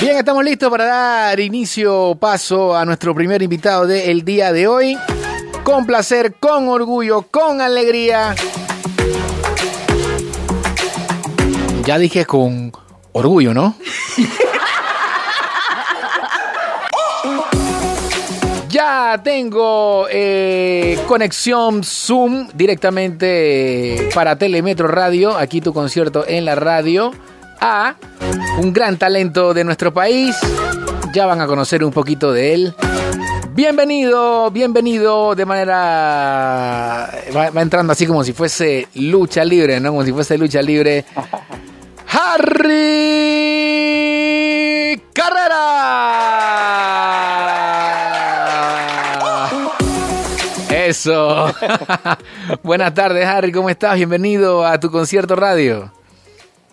Bien, estamos listos para dar inicio, paso a nuestro primer invitado del día de hoy. Con placer, con orgullo, con alegría. Ya dije con orgullo, ¿no? ya tengo eh, conexión Zoom directamente para Telemetro Radio. Aquí tu concierto en la radio a un gran talento de nuestro país. Ya van a conocer un poquito de él. Bienvenido, bienvenido de manera... Va, entrando así como si fuese lucha libre, ¿no? Como si fuese lucha libre. Harry Carrera. Eso. Buenas tardes, Harry, ¿cómo estás? Bienvenido a tu concierto radio.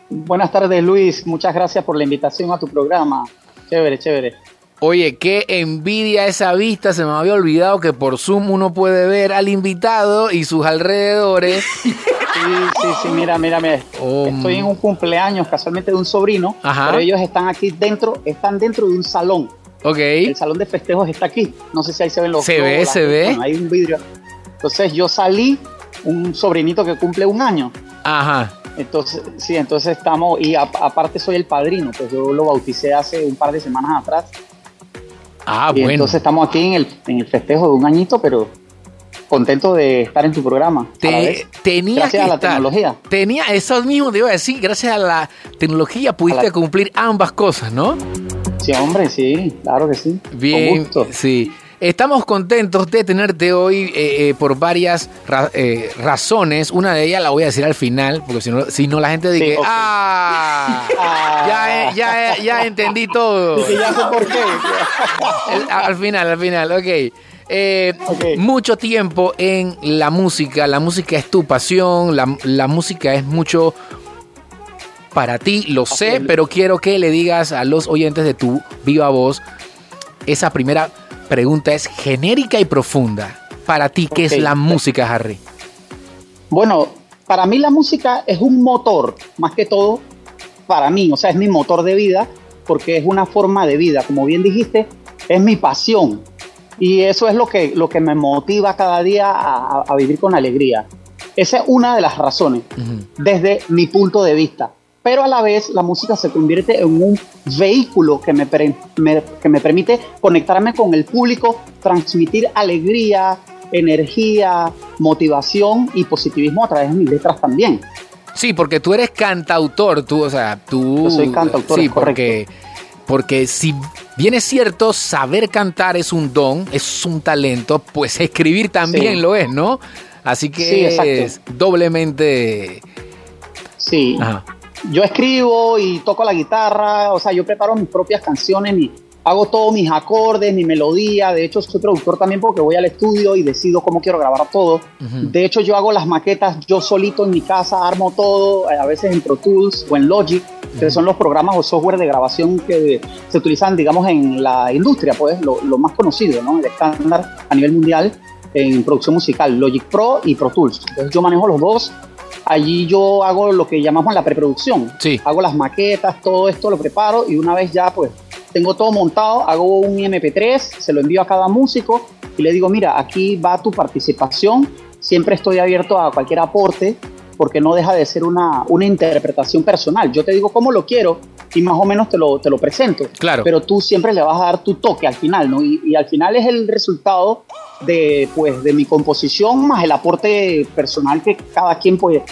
Buenas tardes, Luis. Muchas gracias por la invitación a tu programa. Chévere, chévere. Oye, qué envidia esa vista. Se me había olvidado que por Zoom uno puede ver al invitado y sus alrededores. Sí, sí, sí, mira, mira, mira. Oh, Estoy en un cumpleaños casualmente de un sobrino, pero ellos están aquí dentro, están dentro de un salón. Ok. El salón de festejos está aquí. No sé si ahí se ven los Se ve, se ve. hay un vidrio. Entonces yo salí, un sobrinito que cumple un año. Ajá. Entonces, sí, entonces estamos, y aparte soy el padrino, pues yo lo bauticé hace un par de semanas atrás. Ah, bueno. Entonces estamos aquí en el, en el festejo de un añito, pero contento de estar en tu programa. tenía gracias a la tecnología. Tenía, eso mismo te iba a decir, gracias a la tecnología pudiste cumplir ambas cosas, ¿no? Sí, hombre, sí, claro que sí. Bien, sí. Estamos contentos de tenerte hoy eh, eh, por varias eh, razones. Una de ellas la voy a decir al final, porque si no, si no la gente dice, ah, ya, ya, ya, entendí todo. ya sé por qué. al final, al final, ok. Mucho tiempo en la música, la música es tu pasión, la, la música es mucho para ti, lo sé, pero quiero que le digas a los oyentes de tu viva voz esa primera pregunta es genérica y profunda. Para ti, ¿qué es la música, Harry? Bueno, para mí la música es un motor, más que todo, para mí, o sea, es mi motor de vida, porque es una forma de vida, como bien dijiste, es mi pasión. Y eso es lo que, lo que me motiva cada día a, vivir con alegría. Esa es una de las razones, desde mi punto de vista pero a la vez la música se convierte en un vehículo que me, que me permite conectarme con el público, transmitir alegría, energía, motivación y positivismo a través de mis letras también. Sí, porque tú eres cantautor, tú, o sea, tú... Yo soy cantautor, sí, porque, porque si bien es cierto, saber cantar es un don, es un talento, pues escribir también lo es, ¿no? Así que es doblemente... Sí. Ajá yo escribo y toco la guitarra, o sea, yo preparo mis propias canciones, y hago todos mis acordes, mi melodía. De hecho, soy productor también porque voy al estudio y decido cómo quiero grabar todo. De hecho, yo hago las maquetas yo solito en mi casa, armo todo, a veces en Pro Tools o en Logic, que son los programas o software de grabación que se utilizan, digamos, en la industria, pues, lo, más conocido, ¿no? El estándar a nivel mundial en producción musical, Logic Pro y Pro Tools. Entonces, yo manejo los dos allí yo hago lo que llamamos la preproducción. Sí. Hago las maquetas, todo esto lo preparo y una vez ya pues tengo todo montado, hago un MP3, se lo envío a cada músico y le digo, mira, aquí va tu participación, siempre estoy abierto a cualquier aporte porque no deja de ser una, una interpretación personal. Yo te digo cómo lo quiero y más o menos te lo, te lo presento. Claro. Pero tú siempre le vas a dar tu toque al final, ¿no? Y, y al final es el resultado de, pues, de mi composición más el aporte personal que cada quien puede,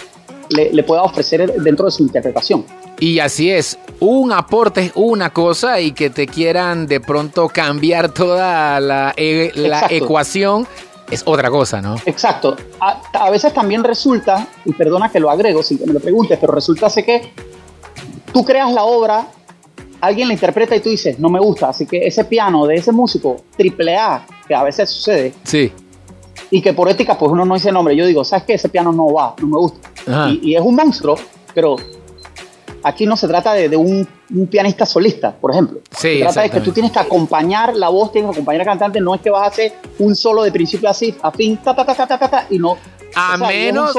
le, pueda ofrecer dentro de su interpretación. Y así es, un aporte es una cosa y que te quieran de pronto cambiar toda la, e, la ecuación es otra cosa, ¿no? Exacto. A, a, veces también resulta, y perdona que lo agrego sin que me lo preguntes, pero resulta que tú creas la obra alguien la interpreta y tú dices, no me gusta, así que ese piano de ese músico triple A, que a veces sucede, sí. y que por ética pues uno no dice nombre, yo digo, ¿sabes qué? Ese piano no va, no me gusta. Y, es un monstruo, pero aquí no se trata de, un, pianista solista, por ejemplo. Sí, se trata de que tú tienes que acompañar la voz, tienes que acompañar al cantante, no es que vas a hacer un solo de principio así, a fin, ta, ta, ta, ta, ta, ta, y no. A menos,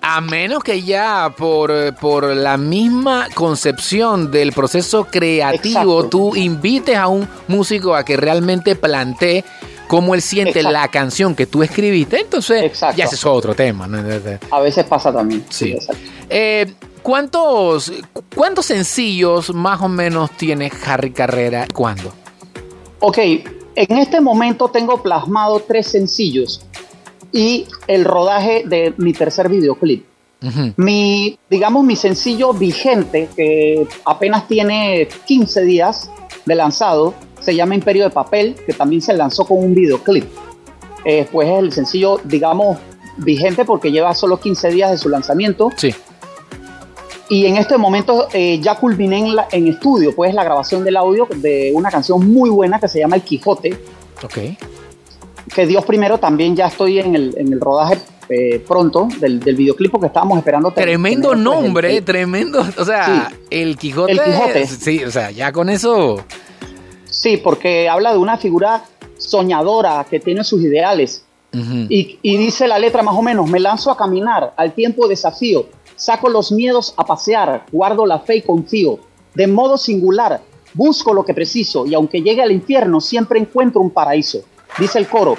a, menos que ya por, por la misma concepción del proceso creativo, tú invites a un músico a que realmente plantee cómo él siente la canción que tú escribiste, entonces ya ese es otro tema. A veces pasa también. Sí. Eh, ¿cuántos, ¿Cuántos sencillos más o menos tiene Harry Carrera? ¿Cuándo? Ok, en este momento tengo plasmado tres sencillos y el rodaje de mi tercer videoclip. Mi, digamos, mi sencillo vigente, que apenas tiene 15 días de lanzado, se llama Imperio de Papel, que también se lanzó con un videoclip. Eh, pues es el sencillo, digamos, vigente porque lleva solo 15 días de su lanzamiento. Sí. Y en este momento eh, ya culminé en, en, estudio, pues la grabación del audio de una canción muy buena que se llama El Quijote. Ok. Que Dios primero también ya estoy en el, en el rodaje eh, pronto del, del, videoclip que estábamos esperando. Tremendo pues, nombre, tremendo. O sea, el Quijote. El Quijote. Sí, o sea, ya con eso. Sí, porque habla de una figura soñadora que tiene sus ideales. y, y, dice la letra más o menos, me lanzo a caminar, al tiempo desafío, saco los miedos a pasear, guardo la fe y confío, de modo singular, busco lo que preciso y aunque llegue al infierno siempre encuentro un paraíso. Dice el coro,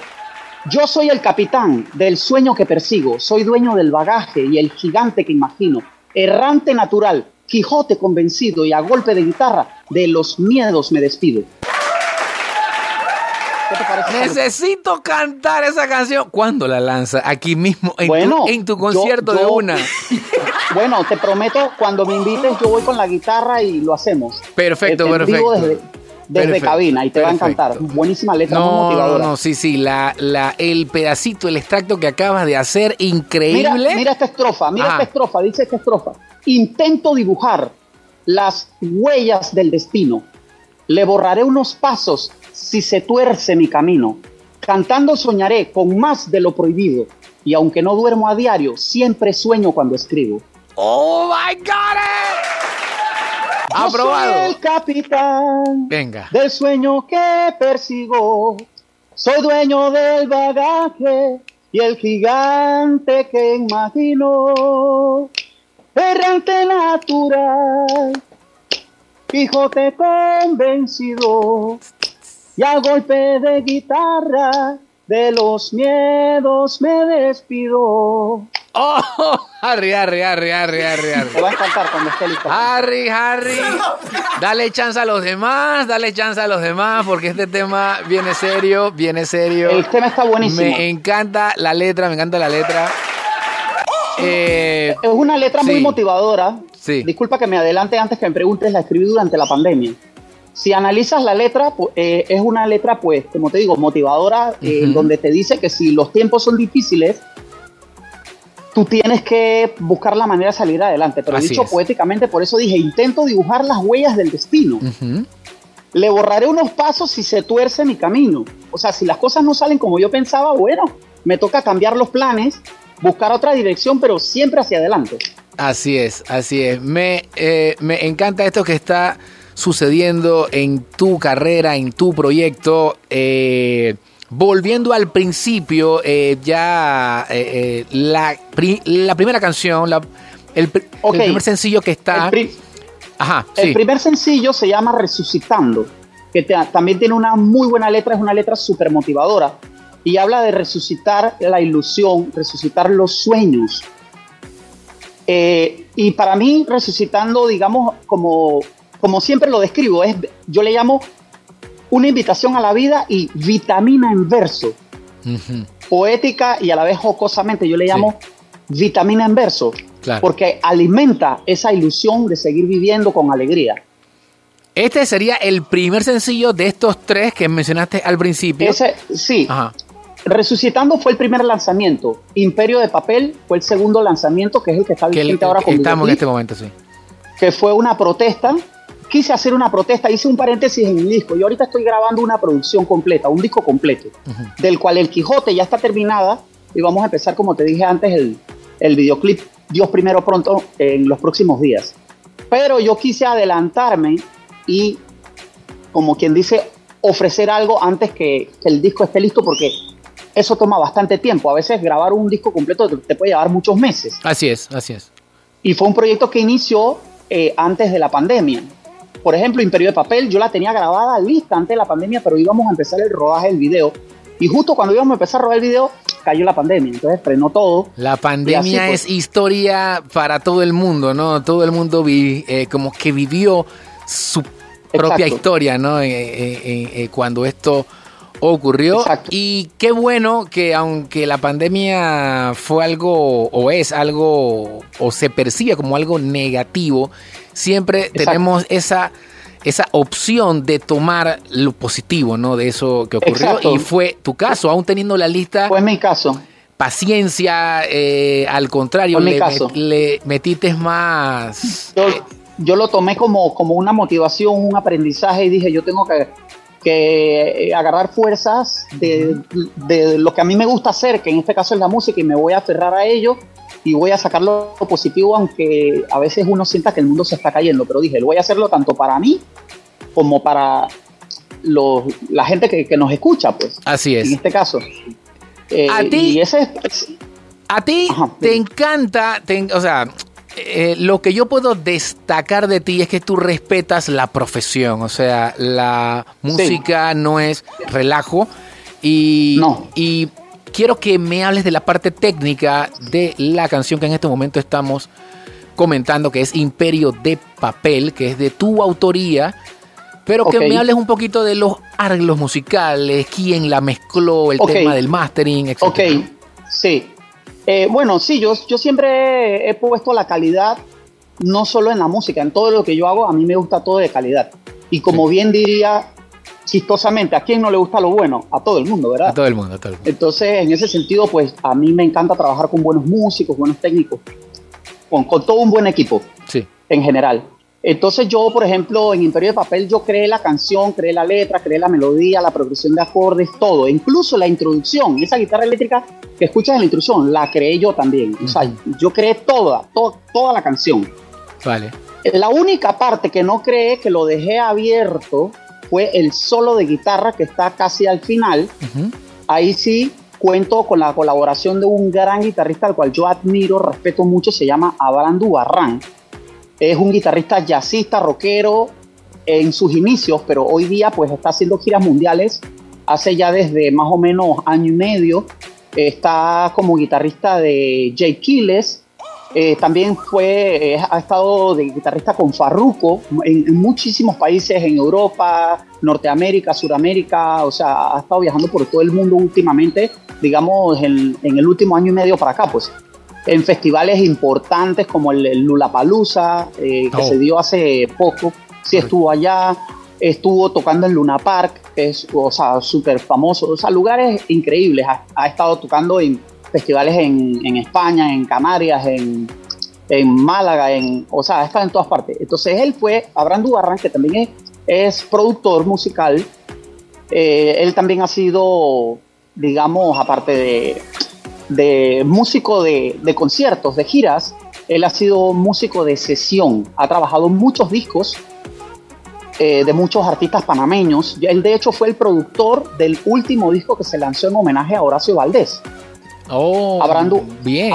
yo soy el capitán del sueño que persigo, soy dueño del bagaje y el gigante que imagino, errante natural, Quijote convencido y a golpe de guitarra de los miedos me despido. Necesito cantar esa canción. ¿Cuándo la lanza? Aquí mismo, en, tu, concierto de una. Bueno, te prometo, cuando me invites, yo voy con la guitarra y lo hacemos. Perfecto, perfecto. Desde, desde cabina y te va a encantar. Buenísima letra, muy motivadora. No, no, sí, sí, la, la, el pedacito, el extracto que acabas de hacer, increíble. Mira, esta estrofa, mira esta estrofa, dice esta estrofa. Intento dibujar las huellas del destino. Le borraré unos pasos si se tuerce mi camino. Cantando soñaré con más de lo prohibido. Y aunque no duermo a diario, siempre sueño cuando escribo. ¡Oh, my God! Aprobado. soy el capitán Venga. del sueño que persigo. Soy dueño del bagaje y el gigante que imagino. Errante natural, Quijote convencido y a golpe de guitarra de los miedos me despido. ¡Oh! Harry, Harry, Harry, Harry, Harry, Harry. Te va a encantar cuando esté listo. Harry, Harry. Dale chance a los demás, dale chance a los demás, porque este tema viene serio, viene serio. El tema está buenísimo. Me encanta la letra, me encanta la letra. Eh, es una letra muy motivadora. Sí. Disculpa que me adelante antes que me preguntes, la escribí durante la pandemia. Si analizas la letra, eh, es una letra, pues, como te digo, motivadora, eh, donde te dice que si los tiempos son difíciles, tú tienes que buscar la manera de salir adelante. Pero dicho poéticamente, por eso dije, intento dibujar las huellas del destino. Le borraré unos pasos si se tuerce mi camino. O sea, si las cosas no salen como yo pensaba, bueno, me toca cambiar los planes, buscar otra dirección, pero siempre hacia adelante. Así es, así es. Me, eh, me encanta esto que está sucediendo en tu carrera, en tu proyecto. Eh, Volviendo al principio, eh, ya eh, la, la, primera canción, el, primer sencillo que está... El, Ajá, el primer sencillo se llama Resucitando, que también tiene una muy buena letra, es una letra súper motivadora y habla de resucitar la ilusión, resucitar los sueños. y para mí, resucitando, digamos, como, como siempre lo describo, es, yo le llamo una invitación a la vida y vitamina en verso. Poética y a la vez jocosamente, yo le llamo vitamina en verso, porque alimenta esa ilusión de seguir viviendo con alegría. Este sería el primer sencillo de estos tres que mencionaste al principio. Ese, sí. Resucitando fue el primer lanzamiento. Imperio de Papel fue el segundo lanzamiento, que es el que está vigente ahora con Estamos en este momento, sí. Que fue una protesta quise hacer una protesta, hice un paréntesis en el disco. Yo ahorita estoy grabando una producción completa, un disco completo, del cual el Quijote ya está terminada y vamos a empezar, como te dije antes, el, el videoclip Dios primero pronto en los próximos días. Pero yo quise adelantarme y, como quien dice, ofrecer algo antes que, el disco esté listo porque eso toma bastante tiempo. A veces grabar un disco completo te, puede llevar muchos meses. Así es, así es. Y fue un proyecto que inició eh, antes de la pandemia. Por ejemplo, Imperio de Papel, yo la tenía grabada lista antes de la pandemia, pero íbamos a empezar el rodaje del video. Y justo cuando íbamos a empezar a rodar el video, cayó la pandemia, entonces frenó todo. La pandemia pues, es historia para todo el mundo, ¿no? Todo el mundo vi, eh, como que vivió su propia historia, ¿no? Eh, eh, cuando esto ocurrió. Y qué bueno que aunque la pandemia fue algo o es algo o se percibe como algo negativo, siempre tenemos esa esa opción de tomar lo positivo, ¿no? De eso que ocurrió. Y fue tu caso, aún teniendo la lista. Fue mi caso. Paciencia, eh, al contrario, le, le, metiste más. Yo, lo tomé como, como una motivación, un aprendizaje y dije, yo tengo que, que agarrar fuerzas de, de, lo que a mí me gusta hacer, que en este caso es la música, y me voy a aferrar a ello y voy a sacar lo positivo, aunque a veces uno sienta que el mundo se está cayendo, pero dije, lo voy a hacerlo tanto para mí como para los, la gente que, nos escucha, pues. Así es. En este caso. Eh, a ti, ese, a ti te encanta, o sea, eh, lo que yo puedo destacar de ti es que tú respetas la profesión, o sea, la música no es relajo y, no. y quiero que me hables de la parte técnica de la canción que en este momento estamos comentando, que es Imperio de Papel, que es de tu autoría, pero que me hables un poquito de los arreglos musicales, quién la mezcló, el tema del mastering, etc. Ok, sí. Eh, bueno, sí, yo, yo siempre he puesto la calidad, no solo en la música, en todo lo que yo hago, a mí me gusta todo de calidad. Y como bien diría chistosamente, ¿a quién no le gusta lo bueno? A todo el mundo, ¿verdad? A todo el mundo, a todo el mundo. Entonces, en ese sentido, pues a mí me encanta trabajar con buenos músicos, buenos técnicos, con, con todo un buen equipo. Sí. En general. Entonces yo, por ejemplo, en Imperio de Papel, yo creé la canción, creé la letra, creé la melodía, la progresión de acordes, todo. Incluso la introducción, esa guitarra eléctrica que escuchas en la introducción, la creé yo también. O sea, yo creé toda, toda la canción. Vale. La única parte que no creé, que lo dejé abierto, fue el solo de guitarra que está casi al final. Ahí sí cuento con la colaboración de un gran guitarrista al cual yo admiro, respeto mucho, se llama Abraham Dubarrán. Es un guitarrista jazzista, rockero en sus inicios, pero hoy día pues está haciendo giras mundiales hace ya desde más o menos año y medio. Está como guitarrista de Jay Kiles, eh, también fue, eh, ha estado de guitarrista con Farruko en, muchísimos países en Europa, Norteamérica, Suramérica, o sea, ha estado viajando por todo el mundo últimamente, digamos, en, el último año y medio para acá, pues, en festivales importantes como el, Lula Lollapalooza, eh, que oh. se dio hace poco, sí estuvo allá, estuvo tocando en Luna Park, que es, o sea, súper famoso, o sea, lugares increíbles, ha estado tocando en festivales en, España, en Canarias, en, Málaga, en, o sea, está en todas partes. Entonces él fue, Abraham Dubarran, que también es, productor musical, eh, él también ha sido, digamos, aparte de, músico de, conciertos, de giras, él ha sido músico de sesión, ha trabajado muchos discos eh, de muchos artistas panameños. Él de hecho fue el productor del último disco que se lanzó en homenaje a Horacio Valdés. Oh, bien.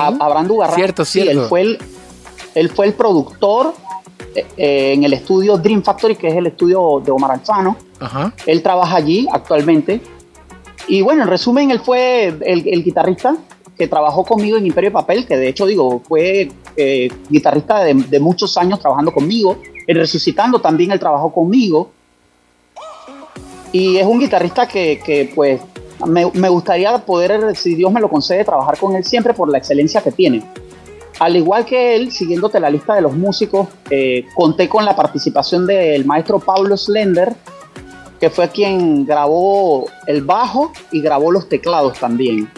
Cierto, cierto. él, fue el, él fue el productor eh, eh, en el estudio Dream Factory, que es el estudio de Omar Alfano. Él trabaja allí actualmente. Y bueno, en resumen, él fue el, guitarrista que trabajó conmigo en Imperio de Papel, que de hecho, digo, fue eh, guitarrista de, muchos años trabajando conmigo. En Resucitando también él trabajó conmigo. Y es un guitarrista que, que pues me, gustaría poder, si Dios me lo concede, trabajar con él siempre por la excelencia que tiene. Al igual que él, siguiéndote la lista de los músicos, eh, conté con la participación del maestro Pablo Slender, que fue quien grabó el bajo y grabó los teclados también.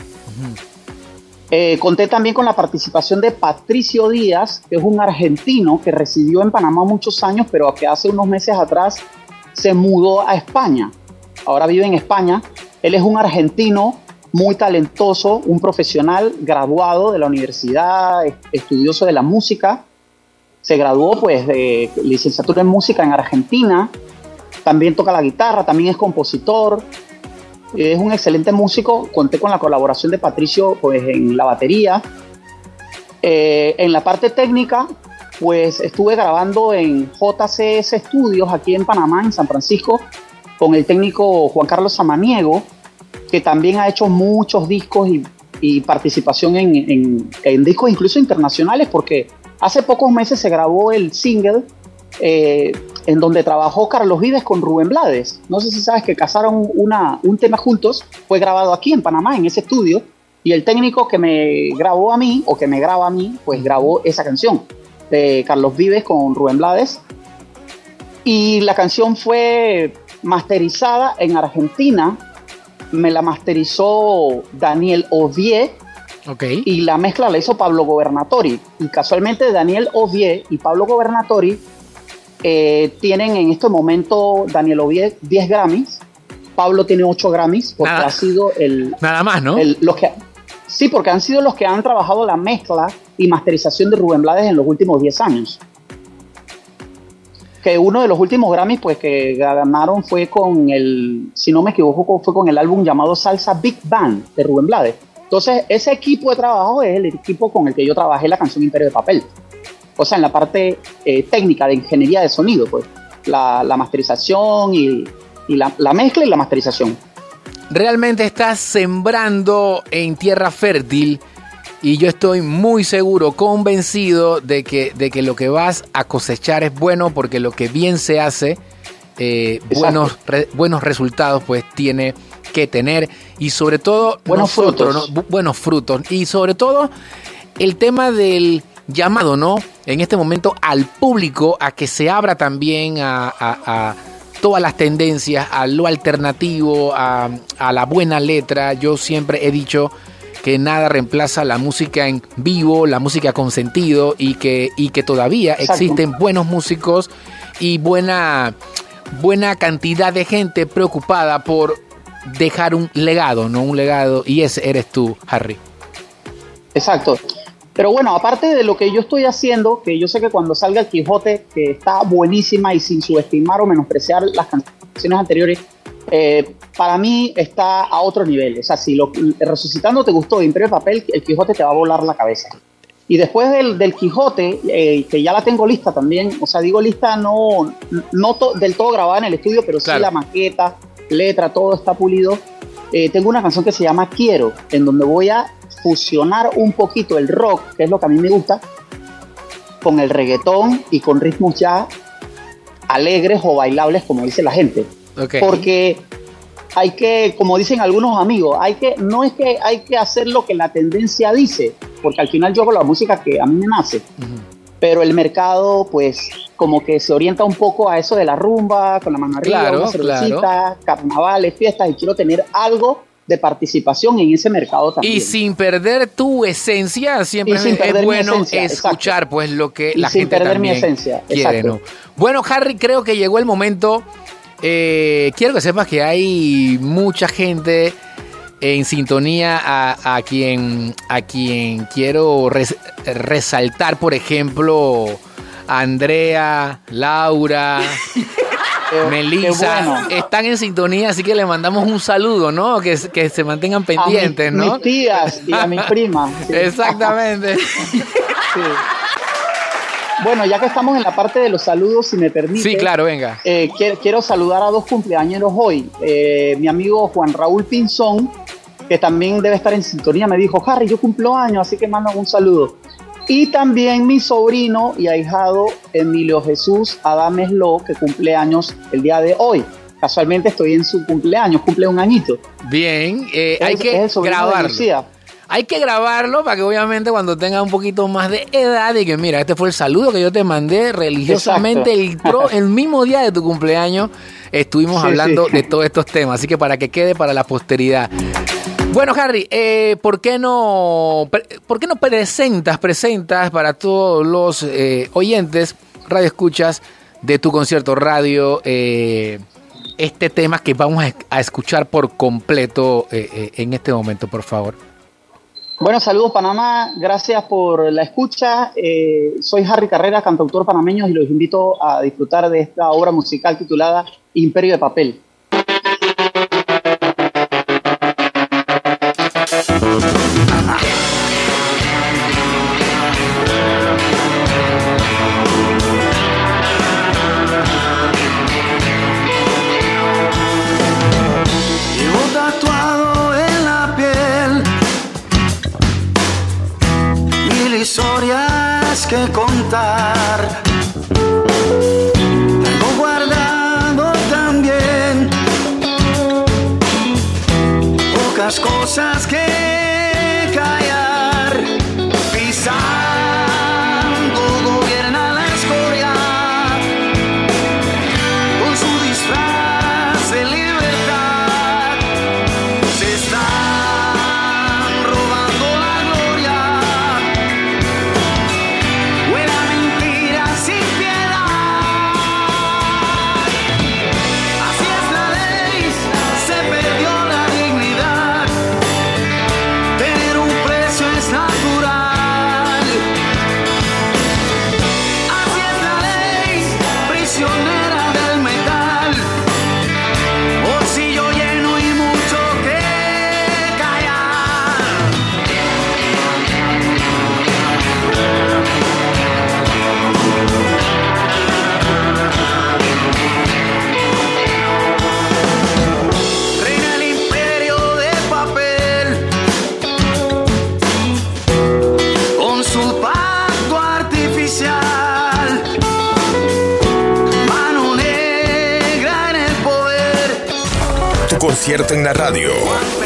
Eh, conté también con la participación de Patricio Díaz, que es un argentino que residió en Panamá muchos años, pero que hace unos meses atrás se mudó a España. Ahora vive en España él es un argentino muy talentoso, un profesional graduado de la universidad, estudioso de la música. se graduó pues de licenciatura en música en Argentina, también toca la guitarra, también es compositor, es un excelente músico, conté con la colaboración de Patricio pues en la batería. Eh, en la parte técnica, pues estuve grabando en JCS Studios aquí en Panamá, en San Francisco, con el técnico Juan Carlos Samaniego, que también ha hecho muchos discos y, participación en, discos incluso internacionales, porque hace pocos meses se grabó el single eh, en donde trabajó Carlos Vives con Rubén Blades. No sé si sabes que casaron una, un tema juntos, fue grabado aquí en Panamá, en ese estudio, y el técnico que me grabó a mí, o que me graba a mí, pues grabó esa canción de Carlos Vives con Rubén Blades. Y la canción fue masterizada en Argentina, me la masterizó Daniel Okay. Y la mezcla la hizo Pablo Gobernatori. Y casualmente Daniel Ovier y Pablo Gobernatori eh, tienen en este momento Daniel Ovier 10 Grammys, Pablo tiene 8 Grammys, porque ha sido el... Nada más, ¿no? los que, sí, porque han sido los que han trabajado la mezcla y masterización de Rubén Blades en los últimos 10 años. Que uno de los últimos Grammys pues, que ganaron fue con el, si no me equivoco, fue con el álbum llamado Salsa Big Band de Rubén Blades. Entonces, ese equipo de trabajo es el equipo con el que yo trabajé la canción Imperio de Papel o sea, en la parte eh, técnica de ingeniería de sonido, pues, la, masterización y, la, mezcla y la masterización. Realmente estás sembrando en tierra fértil y yo estoy muy seguro, convencido de que, de que lo que vas a cosechar es bueno porque lo que bien se hace, eh, buenos, buenos resultados pues tiene que tener y sobre todo buenos frutos. buenos frutos y sobre todo el tema del llamado, ¿no? En este momento al público a que se abra también a, todas las tendencias, a lo alternativo, a, la buena letra. Yo siempre he dicho que nada reemplaza la música en vivo, la música con sentido y que, y que todavía existen buenos músicos y buena, buena cantidad de gente preocupada por dejar un legado, ¿no? Un legado y ese eres tú, Harry. Exacto. Pero bueno, aparte de lo que yo estoy haciendo, que yo sé que cuando salga el Quijote, que está buenísima y sin subestimar o menospreciar las canciones anteriores, eh, para mí está a otro nivel. O sea, si lo, Resucitando te gustó Imperio de Papel, el Quijote te va a volar la cabeza. Y después del, del Quijote, eh, que ya la tengo lista también, o sea, digo lista no, no del todo grabada en el estudio, pero sí la maqueta, letra, todo está pulido. Eh, tengo una canción que se llama Quiero, en donde voy a fusionar un poquito el rock, que es lo que a mí me gusta, con el reggaetón y con ritmos ya alegres o bailables, como dice la gente. Porque hay que, como dicen algunos amigos, hay que, no es que hay que hacer lo que la tendencia dice, porque al final yo hago la música que a mí me nace. Pero el mercado, pues, como que se orienta un poco a eso de la rumba, con la mano arriba, una carnavales, fiestas, y quiero tener algo de participación en ese mercado también. Y sin perder tu esencia, siempre es bueno escuchar pues lo que la sin gente perder mi esencia, quiere, ¿no? Bueno, Harry, creo que llegó el momento. Eh, quiero que sepas que hay mucha gente en sintonía a, quien a quien quiero resaltar, por ejemplo, Andrea, Laura. Melissa, están en sintonía, así que le mandamos un saludo, ¿no? Que, que se mantengan pendientes, ¿no? A mis tías y a mi prima. Exactamente. Bueno, ya que estamos en la parte de los saludos, si me permite. Sí, claro, venga. Eh, quiero, saludar a dos cumpleañeros hoy. Eh, mi amigo Juan Raúl Pinzón, que también debe estar en sintonía, me dijo, Harry, yo cumplo años, así que mando un saludo. Y también mi sobrino y ahijado Emilio Jesús Adames Lo, que cumple años el día de hoy. Casualmente estoy en su cumpleaños, cumple un añito. Bien, eh, hay que grabarlo. Hay que grabarlo para que obviamente cuando tenga un poquito más de edad y que mira, este fue el saludo que yo te mandé religiosamente el, el mismo día de tu cumpleaños. Estuvimos hablando de todos estos temas, así que para que quede para la posteridad. Bueno, Harry, eh, ¿por, qué no, ¿por qué no presentas, presentas para todos los eh, oyentes, radio escuchas de tu concierto radio, eh, este tema que vamos a escuchar por completo en este momento, por favor? Bueno, saludos Panamá, gracias por la escucha. Eh, soy Harry Carrera, cantautor panameño, y los invito a disfrutar de esta obra musical titulada Imperio de Papel. Que contar. Tengo guardado también pocas cosas que radio.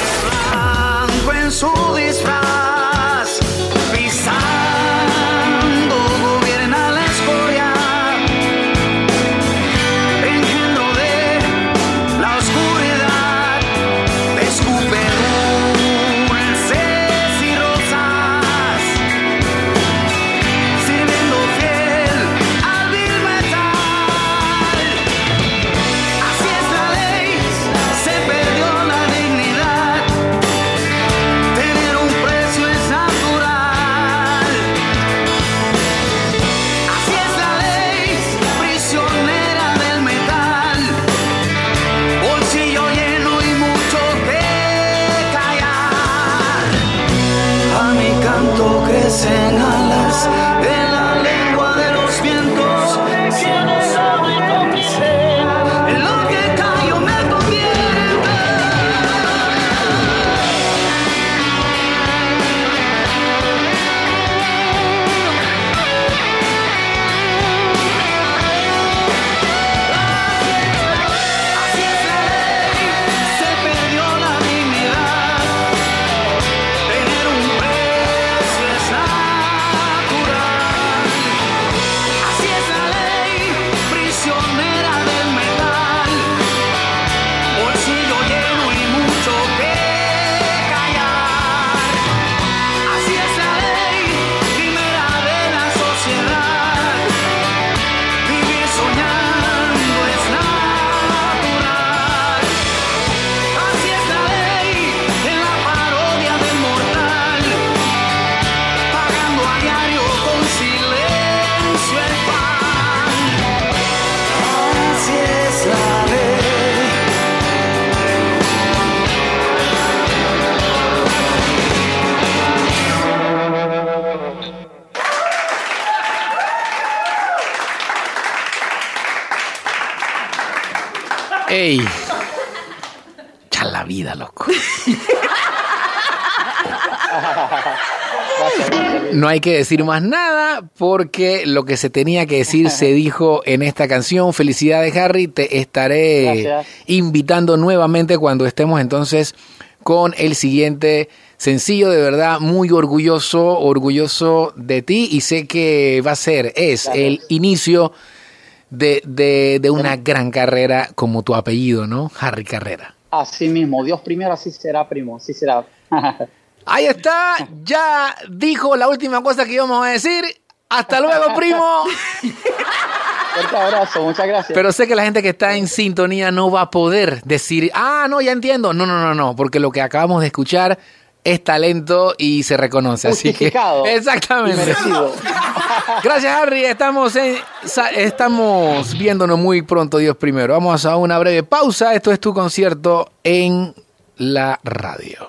Ey. Ya la vida, loco. No hay que decir más nada porque lo que se tenía que decir se dijo en esta canción. Felicidades, Harry. Te estaré invitando nuevamente cuando estemos entonces con el siguiente sencillo. De verdad, muy orgulloso, orgulloso de ti y sé que va a ser, es el inicio de, de, de una gran carrera como tu apellido, ¿no? Harry Carrera. Así mismo, Dios primero, así será, primo, así será. Ahí está, ya dijo la última cosa que íbamos a decir. Hasta luego, primo. Fuerte abrazo, muchas gracias. Pero sé que la gente que está en sintonía no va a poder decir, ah, no, ya entiendo. No, no, no, no, porque lo que acabamos de escuchar es talento y se reconoce. Así que, exactamente. Gracias, Harry. Estamos, en, estamos viéndonos muy pronto, Dios primero. Vamos a una breve pausa. Esto es tu concierto en la radio.